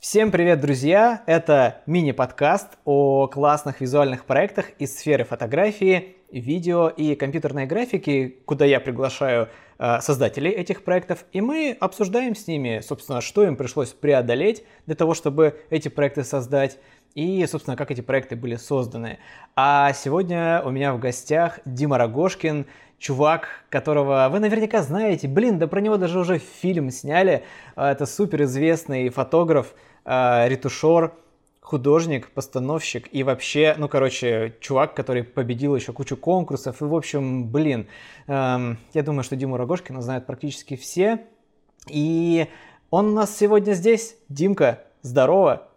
Всем привет, друзья! Это мини-подкаст о классных визуальных проектах из сферы фотографии, видео и компьютерной графики, куда я приглашаю э, создателей этих проектов, и мы обсуждаем с ними, собственно, что им пришлось преодолеть для того, чтобы эти проекты создать, и, собственно, как эти проекты были созданы. А сегодня у меня в гостях Дима Рогошкин, чувак, которого вы наверняка знаете. Блин, да про него даже уже фильм сняли. А, это суперизвестный фотограф, а, ретушер, художник, постановщик и вообще, ну, короче, чувак, который победил еще кучу конкурсов. И, в общем, блин, эм, я думаю, что Диму Рогошкина знают практически все. И он у нас сегодня здесь. Димка, здорово!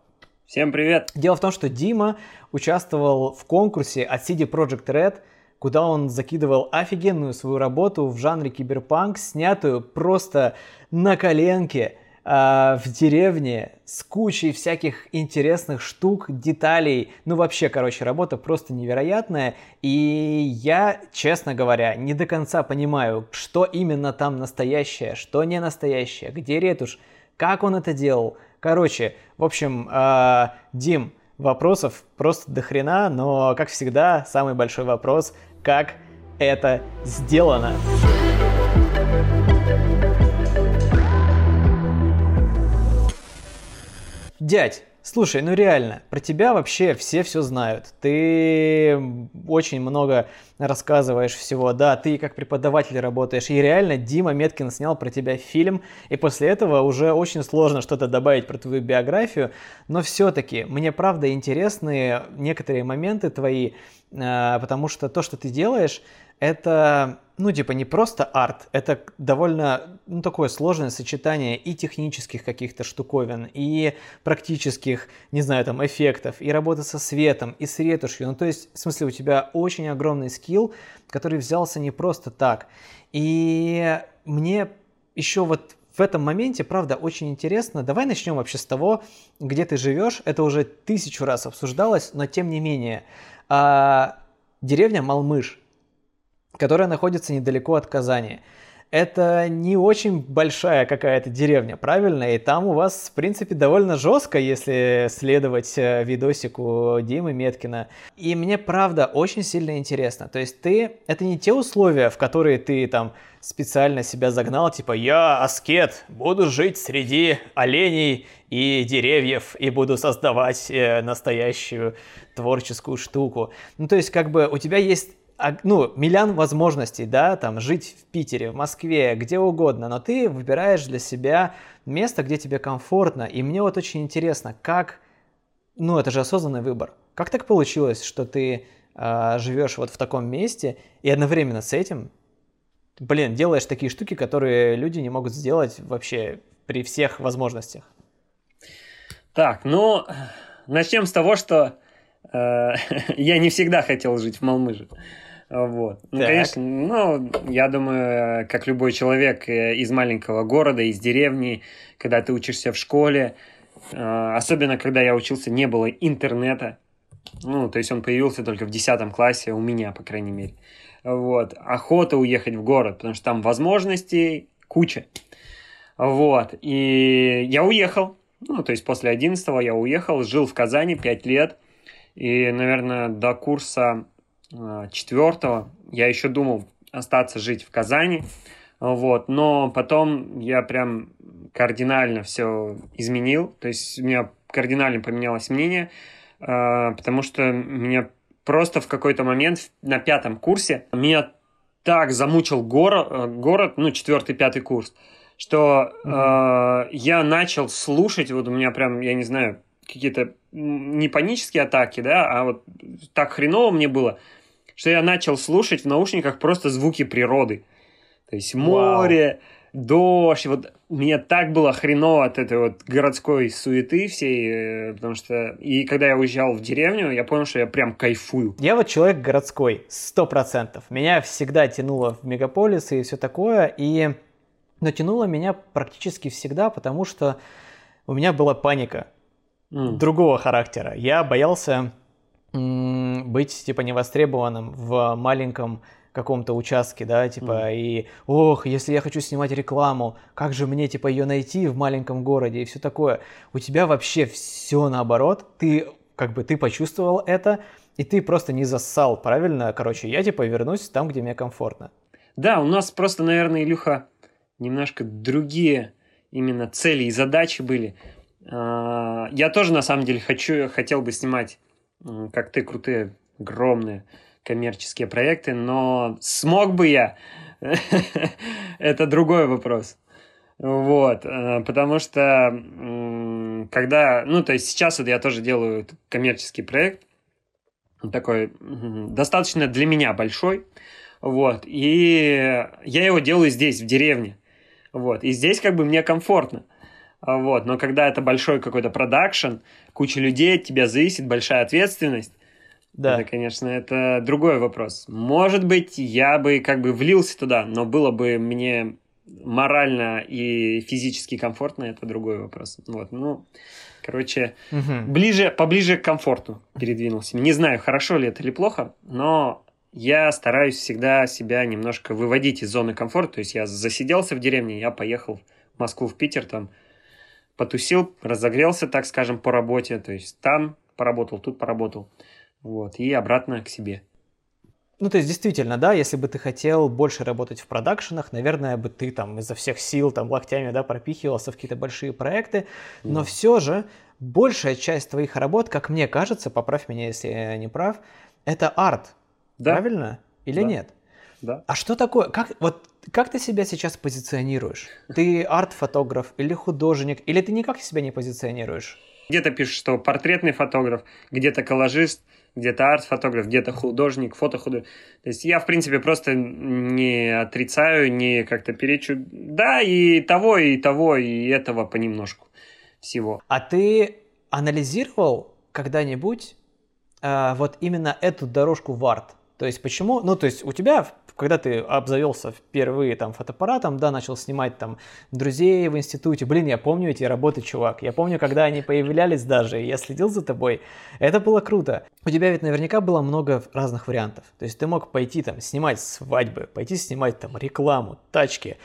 Всем привет! Дело в том, что Дима участвовал в конкурсе от CD Projekt Red, куда он закидывал офигенную свою работу в жанре киберпанк, снятую просто на коленке э, в деревне с кучей всяких интересных штук, деталей. Ну вообще, короче, работа просто невероятная. И я, честно говоря, не до конца понимаю, что именно там настоящее, что не настоящее, где ретушь, как он это делал. Короче, в общем, э, Дим, вопросов просто до хрена, но, как всегда, самый большой вопрос – как это сделано. Дядь, слушай, ну реально, про тебя вообще все все знают. Ты очень много рассказываешь всего. Да, ты как преподаватель работаешь. И реально Дима Меткин снял про тебя фильм. И после этого уже очень сложно что-то добавить про твою биографию. Но все-таки мне правда интересны некоторые моменты твои, а, потому что то, что ты делаешь, это, ну, типа, не просто арт, это довольно, ну, такое сложное сочетание и технических каких-то штуковин, и практических, не знаю, там, эффектов, и работа со светом, и с ретушью. Ну, то есть, в смысле, у тебя очень огромный скилл, который взялся не просто так. И мне еще вот в этом моменте, правда, очень интересно. Давай начнем вообще с того, где ты живешь. Это уже тысячу раз обсуждалось, но тем не менее. А, деревня Малмыш, которая находится недалеко от Казани. Это не очень большая какая-то деревня, правильно? И там у вас, в принципе, довольно жестко, если следовать э, видосику Димы Меткина. И мне, правда, очень сильно интересно. То есть ты... Это не те условия, в которые ты там специально себя загнал, типа «Я аскет, буду жить среди оленей и деревьев и буду создавать э, настоящую творческую штуку». Ну, то есть, как бы у тебя есть ну, миллион возможностей, да, там, жить в Питере, в Москве, где угодно, но ты выбираешь для себя место, где тебе комфортно, и мне вот очень интересно, как, ну, это же осознанный выбор, как так получилось, что ты э, живешь вот в таком месте, и одновременно с этим, блин, делаешь такие штуки, которые люди не могут сделать вообще при всех возможностях? Так, ну, начнем с того, что э, я не всегда хотел жить в Малмыже. Вот. Ну, конечно, ну, я думаю, как любой человек э, из маленького города, из деревни, когда ты учишься в школе, э, особенно когда я учился, не было интернета. Ну, то есть он появился только в 10 классе, у меня, по крайней мере. Вот. Охота уехать в город, потому что там возможностей куча. Вот. И я уехал. Ну, то есть после 11 я уехал, жил в Казани 5 лет. И, наверное, до курса четвертого. Я еще думал остаться жить в Казани, вот, но потом я прям кардинально все изменил, то есть у меня кардинально поменялось мнение, э, потому что меня просто в какой-то момент на пятом курсе меня так замучил город, э, город ну, четвертый, пятый курс, что mm-hmm. э, я начал слушать, вот у меня прям, я не знаю, какие-то не панические атаки, да, а вот так хреново мне было, что я начал слушать в наушниках просто звуки природы. То есть море, Вау. дождь. Вот мне так было хреново от этой вот городской суеты всей, э, потому что... И когда я уезжал в деревню, я понял, что я прям кайфую. Я вот человек городской, сто процентов. Меня всегда тянуло в мегаполисы и все такое, и... Но тянуло меня практически всегда, потому что у меня была паника mm. другого характера. Я боялся быть типа невостребованным в маленьком каком-то участке, да, типа, mm. и, ох, если я хочу снимать рекламу, как же мне, типа, ее найти в маленьком городе и все такое. У тебя вообще все наоборот, ты, как бы, ты почувствовал это, и ты просто не зассал, правильно? Короче, я, типа, вернусь там, где мне комфортно. Да, у нас просто, наверное, Илюха, немножко другие именно цели и задачи были. А, я тоже, на самом деле, хочу, хотел бы снимать, как ты, крутые, огромные коммерческие проекты, но смог бы я? Это другой вопрос. Вот, э, потому что когда, ну, то есть сейчас вот я тоже делаю коммерческий проект, такой достаточно для меня большой, вот, и я его делаю здесь, в деревне, вот, и здесь как бы мне комфортно, вот, но когда это большой какой-то продакшн, куча людей от тебя зависит, большая ответственность, да. Это, конечно, это другой вопрос. Может быть, я бы как бы влился туда, но было бы мне морально и физически комфортно, это другой вопрос. Вот, ну, короче, угу. ближе, поближе к комфорту передвинулся. Не знаю, хорошо ли это или плохо, но я стараюсь всегда себя немножко выводить из зоны комфорта. То есть я засиделся в деревне, я поехал в Москву, в Питер, там потусил, разогрелся, так скажем, по работе. То есть там поработал, тут поработал. Вот, и обратно к себе. Ну, то есть, действительно, да, если бы ты хотел больше работать в продакшенах, наверное, бы ты там изо всех сил, там, локтями, да, пропихивался в какие-то большие проекты, но mm. все же большая часть твоих работ, как мне кажется, поправь меня, если я не прав, это арт, да. правильно? Или да. нет? Да. А что такое, как, вот, как ты себя сейчас позиционируешь? Ты арт-фотограф или художник, или ты никак себя не позиционируешь? Где-то пишешь, что портретный фотограф, где-то коллажист, где-то арт-фотограф, где-то художник, фотохудожник. То есть я, в принципе, просто не отрицаю, не как-то перечу. Да, и того, и того, и этого понемножку всего. А ты анализировал когда-нибудь э, вот именно эту дорожку в арт? То есть почему? Ну, то есть у тебя когда ты обзавелся впервые там фотоаппаратом, да, начал снимать там друзей в институте, блин, я помню эти работы, чувак, я помню, когда они появлялись даже, я следил за тобой, это было круто. У тебя ведь наверняка было много разных вариантов, то есть ты мог пойти там снимать свадьбы, пойти снимать там рекламу, тачки,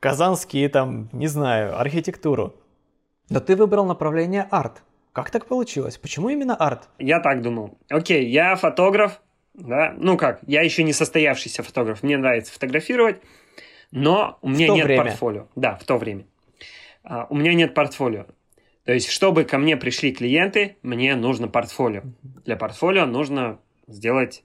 казанские там, не знаю, архитектуру, но ты выбрал направление арт. Как так получилось? Почему именно арт? Я так думал. Окей, я фотограф, да, ну как, я еще не состоявшийся фотограф, мне нравится фотографировать, но у меня нет время. портфолио. Да, в то время. А, у меня нет портфолио. То есть, чтобы ко мне пришли клиенты, мне нужно портфолио. Для портфолио нужно сделать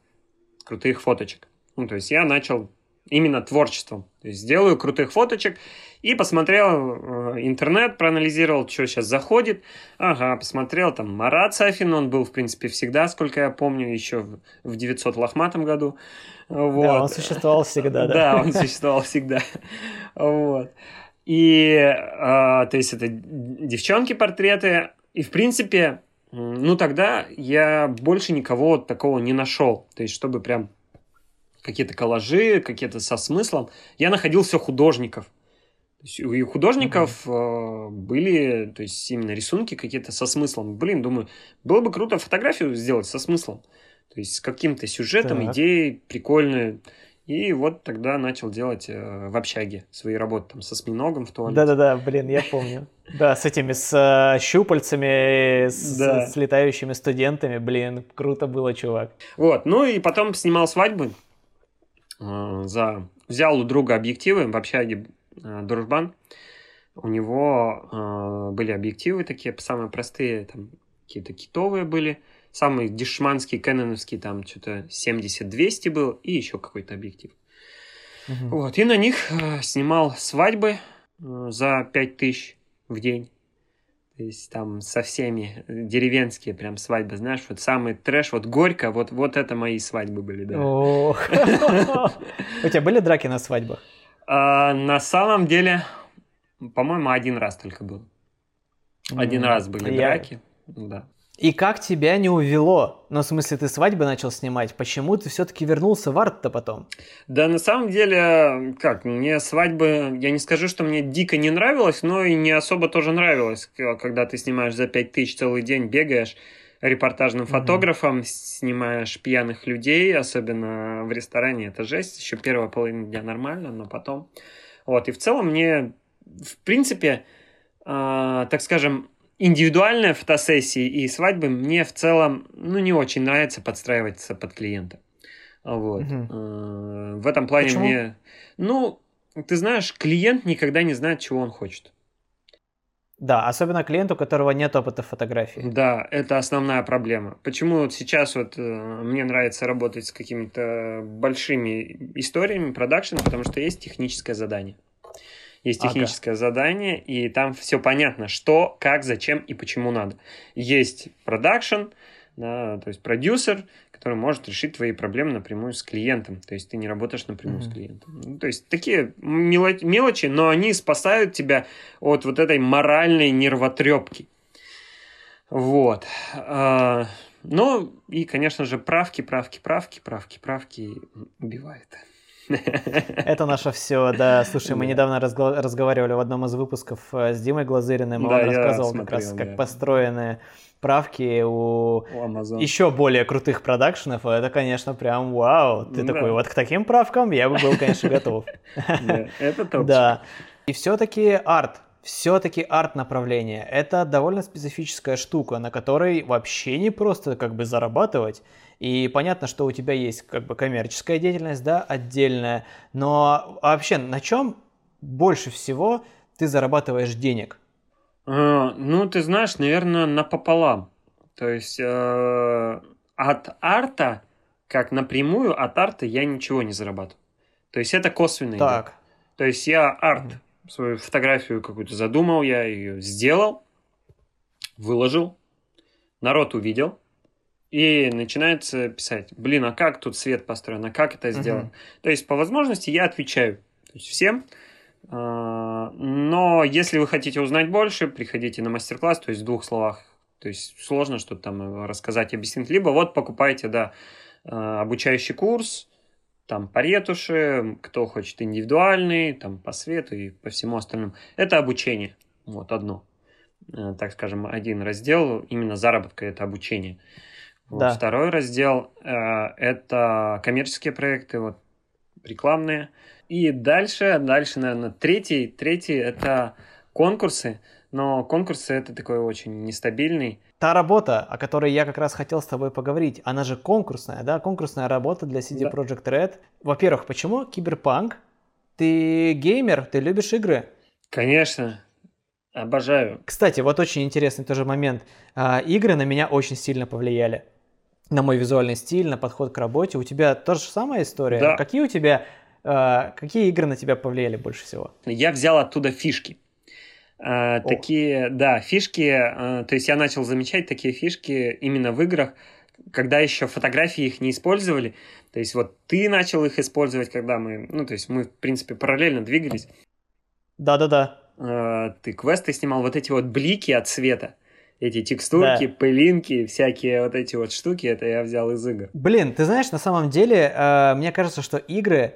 крутых фоточек. Ну, то есть я начал именно творчеством. То есть сделаю крутых фоточек и посмотрел э, интернет, проанализировал, что сейчас заходит. Ага, посмотрел, там Марат Сафин, он был, в принципе, всегда, сколько я помню, еще в 900 лохматом году. Вот. Да, он существовал всегда, да. Да, он существовал всегда. Вот. И, э, то есть, это девчонки-портреты. И, в принципе, ну, тогда я больше никого такого не нашел. То есть, чтобы прям какие-то коллажи, какие-то со смыслом. Я находил все художников. У художников mm-hmm. были, то есть именно рисунки какие-то со смыслом. Блин, думаю, было бы круто фотографию сделать со смыслом. То есть с каким-то сюжетом, так. идеей прикольной. И вот тогда начал делать э, в общаге свои работы там со осьминогом в туалете. Да-да-да, блин, я помню. Да, с этими, с э, щупальцами, с, да. с летающими студентами, блин, круто было, чувак. Вот, ну и потом снимал свадьбы. Э, за... Взял у друга объективы в общаге Дружбан. У него э, были объективы такие, самые простые, там какие-то китовые были. Самый дешманский, кэноновский, там что-то 70-200 был, и еще какой-то объектив. Угу. Вот, и на них э, снимал свадьбы э, за 5000 в день. То есть там со всеми э, деревенские прям свадьбы, знаешь, вот самый трэш, вот горько, вот, вот это мои свадьбы были, да. У тебя были драки на свадьбах? А, на самом деле, по-моему, один раз только был. Один раз были драки, да. И как тебя не увело? Ну, в смысле, ты свадьбы начал снимать. Почему ты все-таки вернулся в арт-то потом? Да, на самом деле, как, мне свадьбы, я не скажу, что мне дико не нравилось, но и не особо тоже нравилось, когда ты снимаешь за 5 тысяч целый день, бегаешь. Репортажным mm-hmm. фотографом, снимаешь пьяных людей, особенно в ресторане, это жесть. Еще первая половина дня нормально, но потом... Вот, и в целом мне, в принципе, э, так скажем, индивидуальные фотосессии и свадьбы мне в целом, ну, не очень нравится подстраиваться под клиента. Вот. Угу. В этом плане Почему? мне... Ну, ты знаешь, клиент никогда не знает, чего он хочет. Да, особенно клиенту, у которого нет опыта фотографии. Да, это основная проблема. Почему вот сейчас вот э, мне нравится работать с какими-то большими историями, продакшн, потому что есть техническое задание. Есть техническое ага. задание, и там все понятно, что, как, зачем и почему надо. Есть продакшн, да, то есть продюсер, который может решить твои проблемы напрямую с клиентом. То есть ты не работаешь напрямую mm-hmm. с клиентом. Ну, то есть такие мелочи, но они спасают тебя от вот этой моральной нервотрепки. Вот. А, ну и, конечно же, правки, правки, правки, правки, правки убивает. Это наше все, да. Слушай, мы недавно разговаривали в одном из выпусков э, с Димой Глазыриным, и он рассказывал как раз, как построены правки у, у еще более крутых продакшенов, это, конечно, прям вау. Ты да. такой, вот к таким правкам я бы был, конечно, готов. Это точно. Да. И все-таки арт, все-таки арт-направление – это довольно специфическая штука, на которой вообще не просто как бы зарабатывать. И понятно, что у тебя есть как бы коммерческая деятельность, да, отдельная, но вообще на чем больше всего ты зарабатываешь денег? А, ну, ты знаешь, наверное, напополам. То есть э, от арта, как напрямую, от арта я ничего не зарабатываю. То есть это косвенный. Так. То есть я арт, свою фотографию какую-то задумал, я ее сделал, выложил, народ увидел, и начинается писать, блин, а как тут свет построен, а как это сделано? Угу. То есть по возможности я отвечаю то есть всем, но если вы хотите узнать больше, приходите на мастер-класс, то есть в двух словах. То есть сложно что-то там рассказать, объяснить. Либо вот покупайте, да, а, обучающий курс, там по ретуши, кто хочет индивидуальный, там по свету и по всему остальному. Это обучение, вот одно. Э, так скажем, один раздел, именно заработка это обучение. Вот. Да. Второй раздел э, это коммерческие проекты, вот рекламные. И дальше, дальше, наверное, третий, третий это конкурсы. Но конкурсы это такой очень нестабильный. Та работа, о которой я как раз хотел с тобой поговорить, она же конкурсная, да? Конкурсная работа для CD да. Projekt Red. Во-первых, почему киберпанк? Ты геймер, ты любишь игры? Конечно, обожаю. Кстати, вот очень интересный тоже момент. А, игры на меня очень сильно повлияли на мой визуальный стиль, на подход к работе. У тебя тоже самая история? Да. Какие у тебя, какие игры на тебя повлияли больше всего? Я взял оттуда фишки. Э, такие, да, фишки, э, то есть я начал замечать такие фишки именно в играх, когда еще фотографии их не использовали. То есть вот ты начал их использовать, когда мы, ну то есть мы в принципе параллельно двигались. Да-да-да. Ты квесты снимал, вот эти вот блики от света эти текстурки, да. пылинки, всякие вот эти вот штуки, это я взял из игр. Блин, ты знаешь, на самом деле, мне кажется, что игры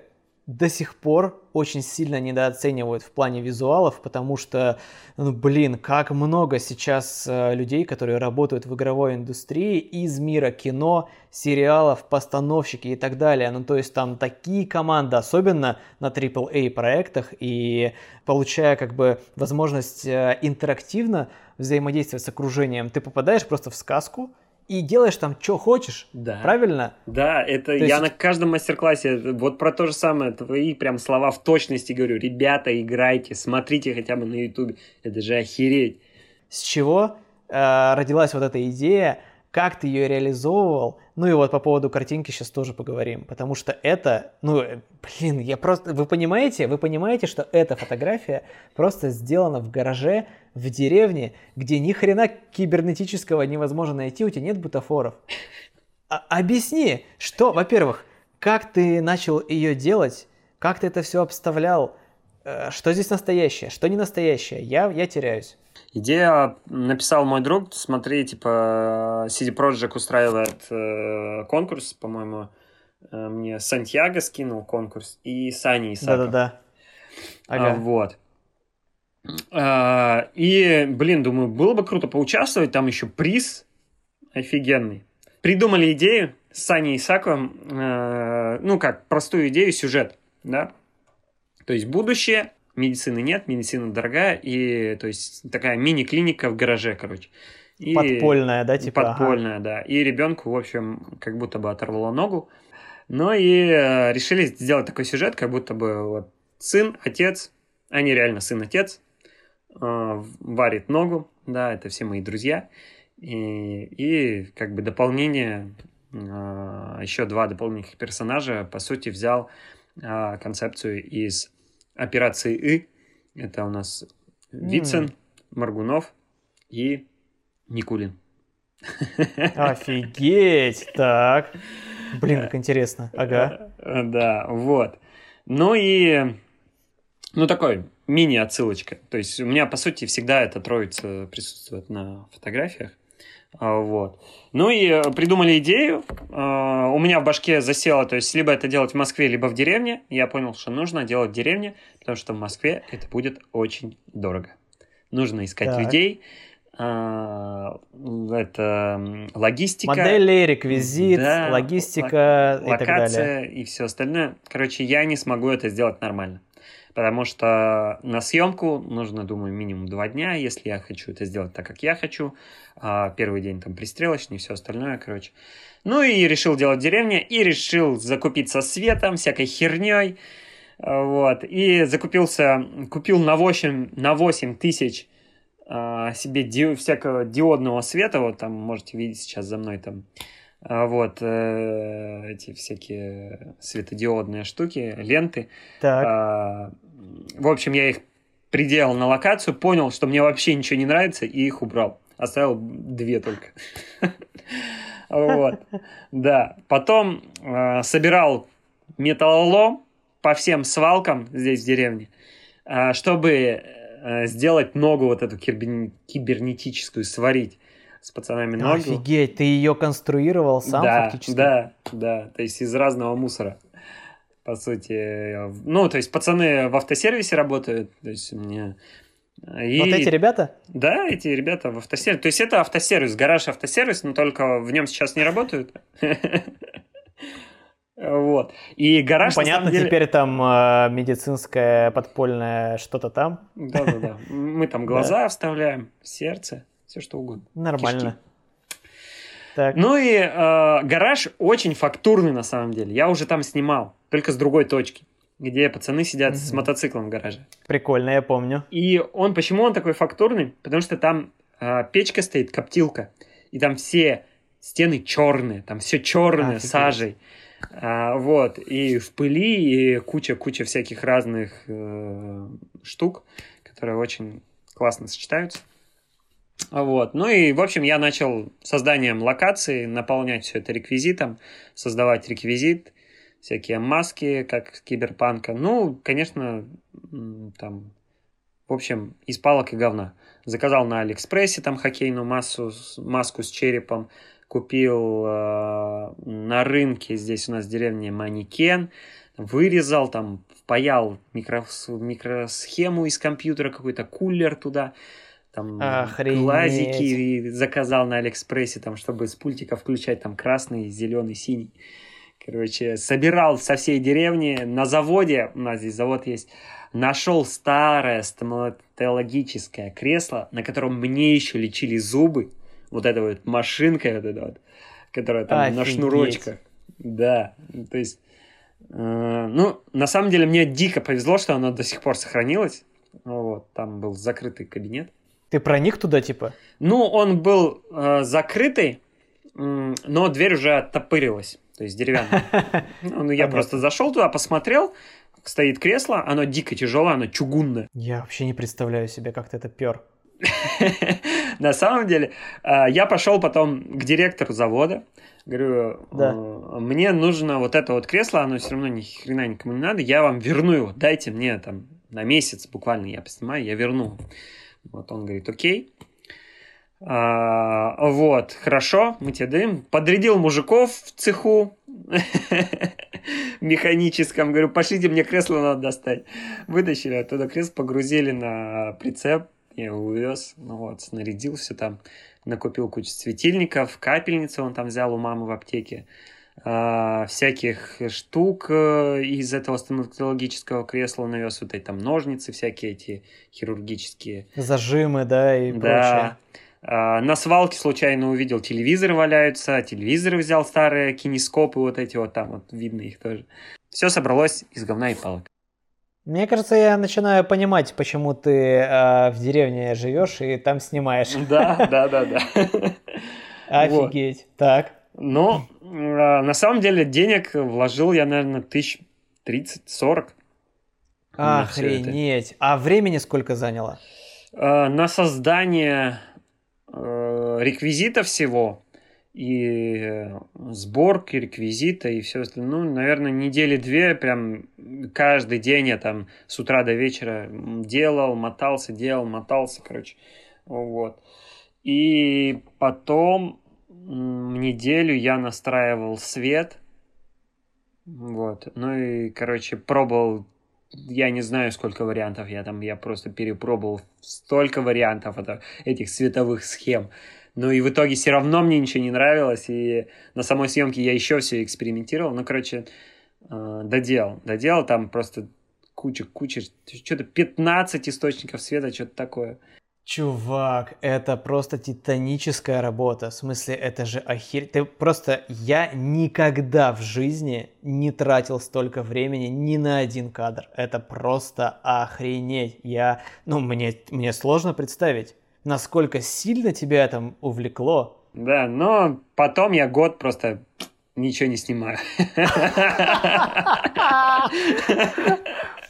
до сих пор очень сильно недооценивают в плане визуалов, потому что, ну, блин, как много сейчас э, людей, которые работают в игровой индустрии из мира кино, сериалов, постановщики и так далее. Ну, то есть там такие команды, особенно на AAA проектах, и получая как бы возможность э, интерактивно взаимодействовать с окружением, ты попадаешь просто в сказку, и делаешь там, что хочешь. Да. Правильно? Да, это то я есть... на каждом мастер-классе вот про то же самое, твои прям слова в точности говорю. Ребята, играйте, смотрите хотя бы на ютубе. Это же охереть. С чего э, родилась вот эта идея, как ты ее реализовывал, ну и вот по поводу картинки сейчас тоже поговорим, потому что это, ну, блин, я просто, вы понимаете, вы понимаете, что эта фотография просто сделана в гараже в деревне, где ни хрена кибернетического невозможно найти, у тебя нет бутафоров. А, объясни, что, во-первых, как ты начал ее делать, как ты это все обставлял, э, что здесь настоящее, что не настоящее, я, я теряюсь. Идея написал мой друг, смотри, типа CD Projekt устраивает э, конкурс, по-моему, э, мне Сантьяго скинул конкурс и Сани Исаков. Да-да-да. Ага. А, вот. А, и, блин, думаю, было бы круто поучаствовать, там еще приз офигенный. Придумали идею с Саней Исаковым, э, ну как, простую идею, сюжет, да? То есть будущее, медицины нет, медицина дорогая, и то есть такая мини-клиника в гараже, короче. И подпольная, да, типа? Подпольная, ага. да. И ребенку, в общем, как будто бы оторвало ногу. Ну и э, решили сделать такой сюжет, как будто бы вот сын, отец, они реально сын-отец, э, варит ногу, да, это все мои друзья. И, и как бы дополнение, э, еще два дополнительных персонажа, по сути, взял э, концепцию из операции И. Это у нас Вицин, mm. Маргунов и Никулин. Офигеть! Так. Блин, как интересно. Ага. Да, вот. Ну и... Ну, такой мини-отсылочка. То есть у меня, по сути, всегда эта троица присутствует на фотографиях. А, вот. Ну и э, придумали идею. А, у меня в башке засело, то есть либо это делать в Москве, либо в деревне. Я понял, что нужно делать в деревне, потому что в Москве это будет очень дорого. Нужно искать так. людей, а, это логистика. Модели, реквизит, да, логистика локация и так далее. и все остальное. Короче, я не смогу это сделать нормально. Потому что на съемку нужно, думаю, минимум два дня, если я хочу это сделать так, как я хочу. А первый день там пристрелочный все остальное, короче. Ну и решил делать деревня, и решил закупиться светом, всякой херней. Вот. И закупился, купил на 8, на 8 тысяч а, себе ди, всякого диодного света, вот там можете видеть сейчас за мной там а, вот э, эти всякие светодиодные штуки, ленты. Так. А, в общем, я их приделал на локацию, понял, что мне вообще ничего не нравится, и их убрал. Оставил две только. Вот. Да. Потом э, собирал металлолом по всем свалкам здесь в деревне, э, чтобы Э, сделать ногу вот эту кибернетическую, сварить с пацанами ногу. Офигеть, ты ее конструировал сам да, фактически? Да, да, то есть из разного мусора, по сути. Ну, то есть пацаны в автосервисе работают, то есть мне... И... Вот эти ребята? Да, эти ребята в автосервисе. То есть это автосервис, гараж автосервис, но только в нем сейчас не работают. Вот. И гараж... Ну, понятно, деле... теперь там э, медицинское подпольное что-то там. Да-да-да. Мы там глаза вставляем, сердце, все что угодно. Нормально. Так. Ну и э, гараж очень фактурный на самом деле. Я уже там снимал, только с другой точки, где пацаны сидят с мотоциклом в гараже. Прикольно, я помню. И он, почему он такой фактурный? Потому что там э, печка стоит, коптилка, и там все стены черные, там все черное, а, сажей. А, вот, и в пыли, и куча-куча всяких разных э, штук, которые очень классно сочетаются. Вот. Ну и, в общем, я начал созданием локации, наполнять все это реквизитом, создавать реквизит, всякие маски, как киберпанка. Ну, конечно, там, в общем, из палок и говна. Заказал на Алиэкспрессе там хоккейную массу, маску с черепом, купил э, на рынке, здесь у нас в деревне манекен, вырезал, там, впаял микро, микросхему из компьютера, какой-то кулер туда, там Охренеть. глазики заказал на Алиэкспрессе, там, чтобы с пультика включать там красный, зеленый, синий. Короче, собирал со всей деревни на заводе, у нас здесь завод есть, нашел старое стоматологическое кресло, на котором мне еще лечили зубы вот эта вот машинка, вот эта вот, которая там Офигеть. на шнурочках. Да, то есть, э, ну, на самом деле мне дико повезло, что оно до сих пор сохранилось. Вот, там был закрытый кабинет. Ты проник туда, типа? Ну, он был э, закрытый, э, но дверь уже оттопырилась, то есть деревянная. Ну, я просто зашел туда, посмотрел, стоит кресло, оно дико тяжелое, оно чугунное. Я вообще не представляю себе, как ты это пер. На самом деле, а, я пошел потом к директору завода, говорю, да. «А, мне нужно вот это вот кресло, оно все равно ни хрена никому не надо, я вам верну его, дайте мне там на месяц буквально, я поснимаю, я верну. Вот он говорит, окей. А, вот, хорошо, мы тебе даем. Подрядил мужиков в цеху механическом. Говорю, пошлите мне кресло надо достать. Вытащили оттуда кресло, погрузили на прицеп, я его увез, ну вот, снарядил все там, накупил кучу светильников, капельницы он там взял у мамы в аптеке, всяких штук э, из этого стоматологического кресла навез, вот эти там ножницы всякие эти хирургические. Зажимы, да, и Да. прочее. А, На свалке случайно увидел телевизоры валяются, телевизоры взял старые, кинескопы вот эти вот там, вот видно их тоже. Все собралось из говна и палок. Мне кажется, я начинаю понимать, почему ты э, в деревне живешь и там снимаешь. Да, да, да, да. Офигеть. Так. Но а, на самом деле денег вложил я, наверное, тысяч 30-40. На всё это. Охренеть. А времени сколько заняло? А, На создание э, реквизита всего и э, сборки реквизита и все остальное, ну, наверное, недели две, прям каждый день я там с утра до вечера делал, мотался, делал, мотался, короче, вот. И потом неделю я настраивал свет, вот, ну и, короче, пробовал я не знаю, сколько вариантов я там, я просто перепробовал столько вариантов это- этих световых схем. Ну и в итоге все равно мне ничего не нравилось, и на самой съемке я еще все экспериментировал. Ну, короче, э, доделал. Доделал там просто куча, куча, что-то 15 источников света, что-то такое. Чувак, это просто титаническая работа. В смысле, это же охер... Ты просто... Я никогда в жизни не тратил столько времени ни на один кадр. Это просто охренеть. Я... Ну, мне, мне сложно представить, насколько сильно тебя там увлекло. Да, но потом я год просто ничего не снимаю.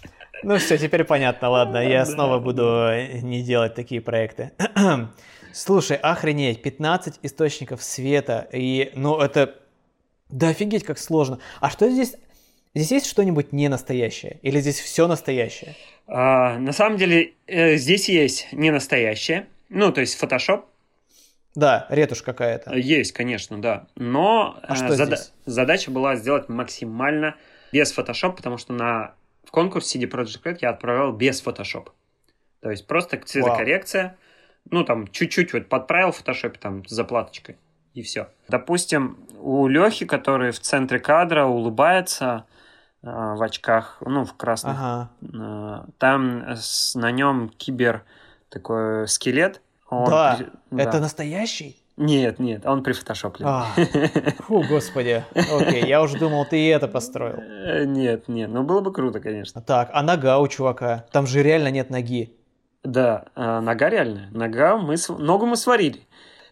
Ну все, теперь понятно, ладно, я снова буду э, не делать такие проекты. Слушай, охренеть, 15 источников света, и, ну, это, да офигеть, как сложно. А что здесь, здесь есть что-нибудь не настоящее? Или здесь все настоящее? А, На самом деле, э, здесь есть не настоящее. Ну, то есть Photoshop Да, ретушь какая-то. Есть, конечно, да. Но А э, что зада- здесь? задача была сделать максимально без Photoshop, потому что на в конкурс CD Projekt Red я отправлял без Photoshop. То есть просто цветокоррекция. Ну, там, чуть-чуть вот подправил в Photoshop, там, с заплаточкой, и все. Допустим, у Лехи, который в центре кадра улыбается э, в очках, ну, в красных, Ага. э, там с- на нем кибер такой скелет. Он Да, при- Это да. настоящий? Нет, нет, он прифотошоплен. А, фу, господи. Окей, я уже думал, ты и это построил. Э, Нет, нет, ну было бы круто, конечно. Так, а нога у чувака? Там же реально нет ноги. Да, э, нога реальная. Нога мы ногу мы сварили.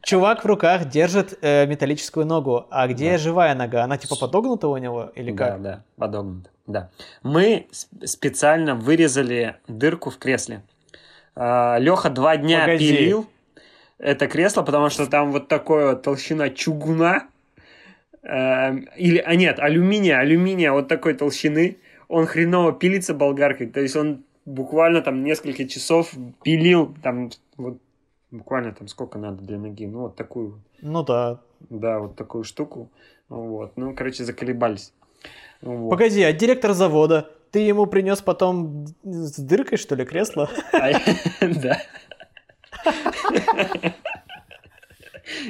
Чувак в руках держит э, металлическую ногу, а где Да. живая нога? Она типа подогнута у него или Да, как? да, подогнуто. Да. Мы специально вырезали дырку в кресле. Леха два дня Погоди. пилил это кресло, потому что там вот такая вот толщина чугуна. э, Или, а нет, алюминия, алюминия вот такой толщины. Он хреново пилится болгаркой. То есть он буквально там несколько часов пилил там вот буквально там сколько надо для ноги. Ну, вот такую. Ну да. Да, вот такую штуку. Вот. Ну, короче, заколебались. Вот. Погоди, а директор завода? Ты ему принес потом с дыркой, что ли, кресло? А Да.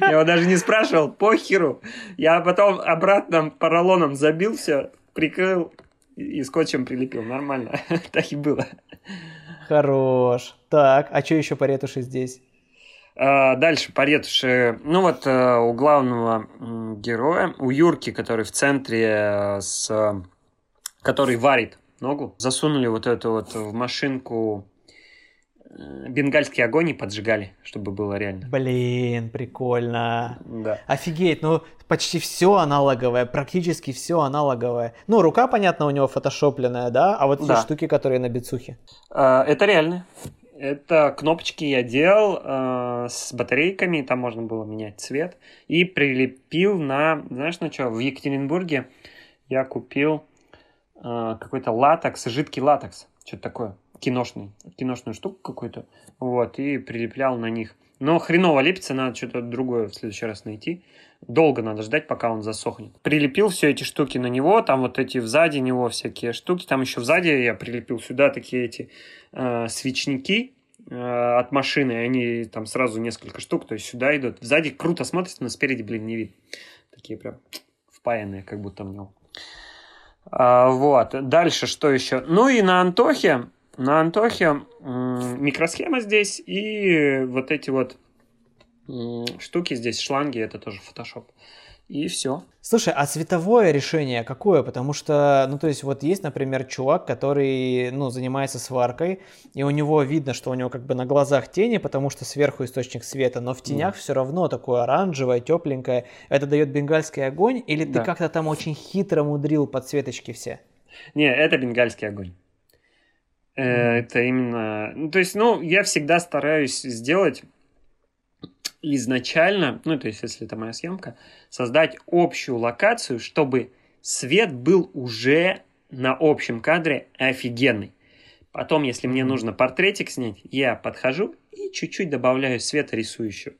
Я его даже не спрашивал, похеру. Я потом обратно поролоном забил все, прикрыл и скотчем прилепил. Нормально. Так и было. Хорош. Так, а что еще по ретуши здесь? А, Дальше по ретуши. Ну вот э, у главного героя, у Юрки, который в центре, э, с, э, который варит ногу, засунули вот эту вот в машинку бенгальский огонь и поджигали, чтобы было реально. Блин, прикольно. Да. Офигеть, ну почти все аналоговое, практически все аналоговое. Ну, рука, понятно, у него фотошопленная, да? А вот Да. штуки, которые на бицухе. А, Это реально. Это кнопочки я делал э, с батарейками, там можно было менять цвет. И прилепил на, знаешь, на что? В Екатеринбурге я купил э, какой-то латекс, жидкий латекс, что-то такое, киношный, киношную штуку какую-то, вот, и прилеплял на них. Но хреново лепится, надо что-то другое в следующий раз найти. Долго надо ждать, пока он засохнет. Прилепил все эти штуки на него, там вот эти сзади него всякие штуки, там еще сзади я прилепил сюда такие эти э, свечники, э, от машины, они там сразу несколько штук, то есть сюда идут. Сзади круто смотрится, но спереди, блин, не видно. Такие прям впаянные, как будто в него. А, вот. Дальше что еще? Ну и на Антохе, на Антохе микросхема здесь и вот эти вот штуки здесь, шланги, это тоже Photoshop и все. Слушай, а цветовое решение какое? Потому что, ну, то есть, вот есть, например, чувак, который, ну, занимается сваркой, и у него видно, что у него как бы на глазах тени, потому что сверху источник света, но в тенях mm. все равно такое оранжевое, тепленькое. Это дает бенгальский огонь, или да. ты как-то там очень хитро мудрил подсветочки все? Не, это бенгальский огонь. Mm. Это именно... Ну, то есть, ну, я всегда стараюсь сделать изначально, ну, то есть, если это моя съемка, создать общую локацию, чтобы свет был уже на общем кадре офигенный. Потом, если мне нужно портретик снять, я подхожу и чуть-чуть добавляю света рисующего.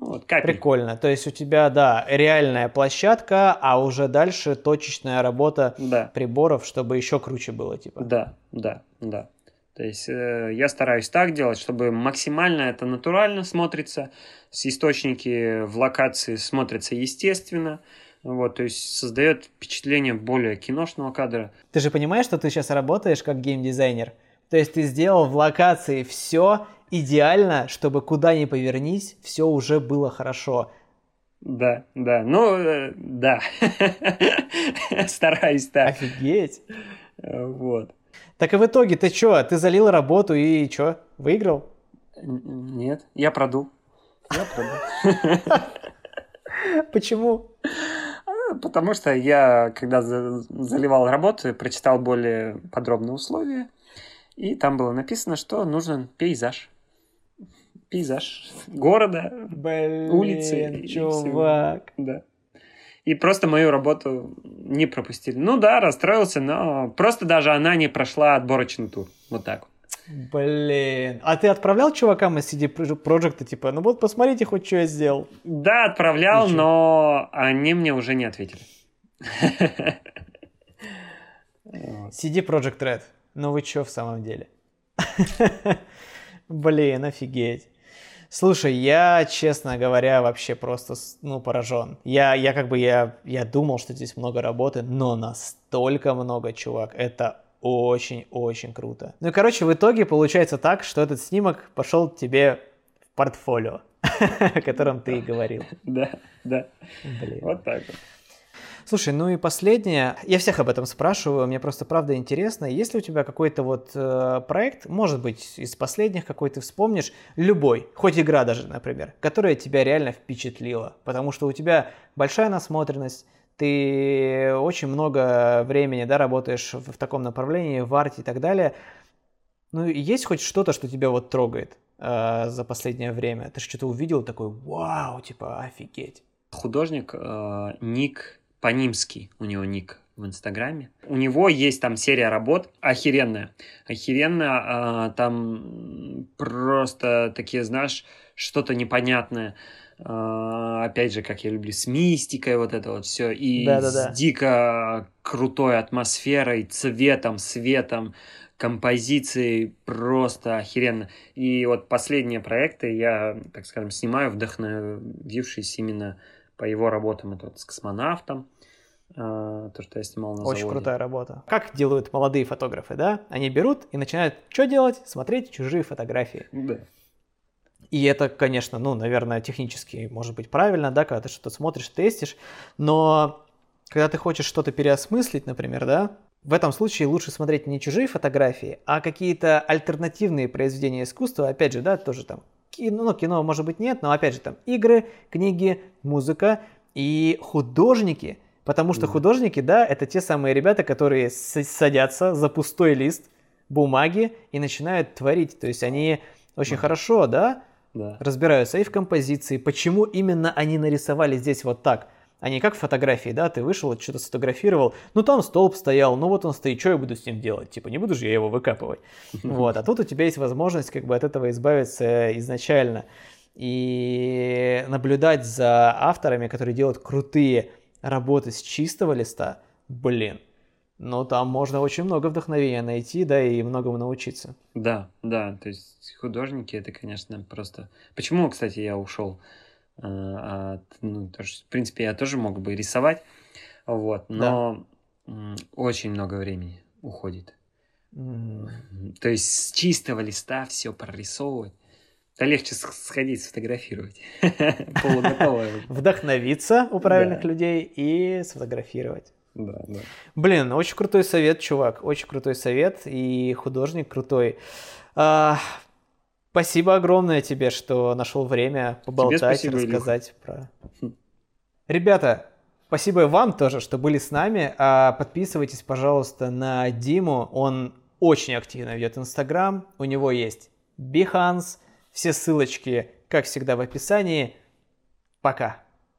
Вот, капель. Прикольно. То есть у тебя, да, реальная площадка, а уже дальше точечная работа да. приборов, чтобы еще круче было, типа. Да, да, да. То есть э, я стараюсь так делать, чтобы максимально это натурально смотрится, с источники в локации смотрятся естественно, вот, то есть создает впечатление более киношного кадра. Ты же понимаешь, что ты сейчас работаешь как геймдизайнер? То есть ты сделал в локации все идеально, чтобы куда ни повернись, все уже было хорошо. Да, да, ну, э, да, стараюсь так. Офигеть. Вот. Так и в итоге ты что, ты залил работу и что, выиграл? Нет, я продул. Я продул. Почему? А, потому что я, когда заливал работу, прочитал более подробные условия, и там было написано, что нужен пейзаж. Пейзаж города, Блин, улицы. чувак. Да и просто мою работу не пропустили. Ну да, расстроился, но просто даже она не прошла отборочный тур. Вот так вот. Блин. А ты отправлял чувакам из CD Projekt, типа, ну вот посмотрите хоть, что я сделал? Да, отправлял, Ничего. но они мне уже не ответили. CD Project Red. Ну вы что в самом деле? Блин, офигеть. Слушай, я, честно говоря, вообще просто, ну, поражен. Я, я как бы, я, я думал, что здесь много работы, но настолько много, чувак. Это очень-очень круто. Ну и, короче, в итоге получается так, что этот снимок пошел тебе в портфолио, о котором ты и говорил. Да, да. Блин. Вот так вот. Слушай, ну и последнее, я всех об этом спрашиваю, мне просто правда интересно, есть ли у тебя какой-то вот э, проект, может быть, из последних, какой ты вспомнишь, любой, хоть игра даже, например, которая тебя реально впечатлила, потому что у тебя большая насмотренность, ты очень много времени, да, работаешь в, в таком направлении, в арте и так далее. Ну, есть хоть что-то, что тебя вот трогает э, за последнее время? Ты что-то увидел такой, вау, типа, офигеть. Художник э, Ник Панимский у него ник в Инстаграме. У него есть там серия работ охеренная. Охеренная, а, там просто такие, знаешь, что-то непонятное. А, опять же, как я люблю, с мистикой вот это вот все. И Да-да-да. с дико крутой атмосферой, цветом, светом, композицией просто охеренно. И вот последние проекты я, так скажем, снимаю, вдохновившись именно по его работам. Это вот с космонавтом, а, то, что я снимал на Очень заводе. крутая работа. Как делают молодые фотографы, да? Они берут и начинают что делать? Смотреть чужие фотографии. Да. И это, конечно, ну, наверное, технически может быть правильно, да, когда ты что-то смотришь, тестишь, но когда ты хочешь что-то переосмыслить, например, да, в этом случае лучше смотреть не чужие фотографии, а какие-то альтернативные произведения искусства, опять же, да, тоже там кино, ну, кино может быть нет, но опять же там игры, книги, музыка и художники, потому что художники, да, это те самые ребята, которые садятся за пустой лист бумаги и начинают творить, то есть они очень хорошо, да, да, разбираются и в композиции, почему именно они нарисовали здесь вот так – а не как фотографии, да, ты вышел, что-то сфотографировал, ну там столб стоял, ну вот он стоит, что я буду с ним делать? Типа, не буду же я его выкапывать. Вот, а тут у тебя есть возможность как бы от этого избавиться изначально. И наблюдать за авторами, которые делают крутые работы с чистого листа, блин, но там можно очень много вдохновения найти, да, и многому научиться. Да, да, то есть художники это, конечно, просто... Почему, кстати, я ушел от... Ну, тоже, в принципе, я тоже мог бы рисовать, вот, но да. очень много времени уходит. Mm. То есть с чистого листа все прорисовывать. Да легче сходить, сфотографировать. Полуготовое. Вдохновиться у правильных людей и сфотографировать. Да, да. Блин, очень крутой совет, чувак. Очень крутой совет. И художник крутой. А, спасибо огромное тебе, что нашел время поболтать, спасибо, рассказать Илюха. про. Ребята, спасибо вам тоже, что были с нами. А, подписывайтесь, пожалуйста, на Диму. Он очень активно ведет Инстаграм. У него есть Behance. Все ссылочки, как всегда, в описании. Пока.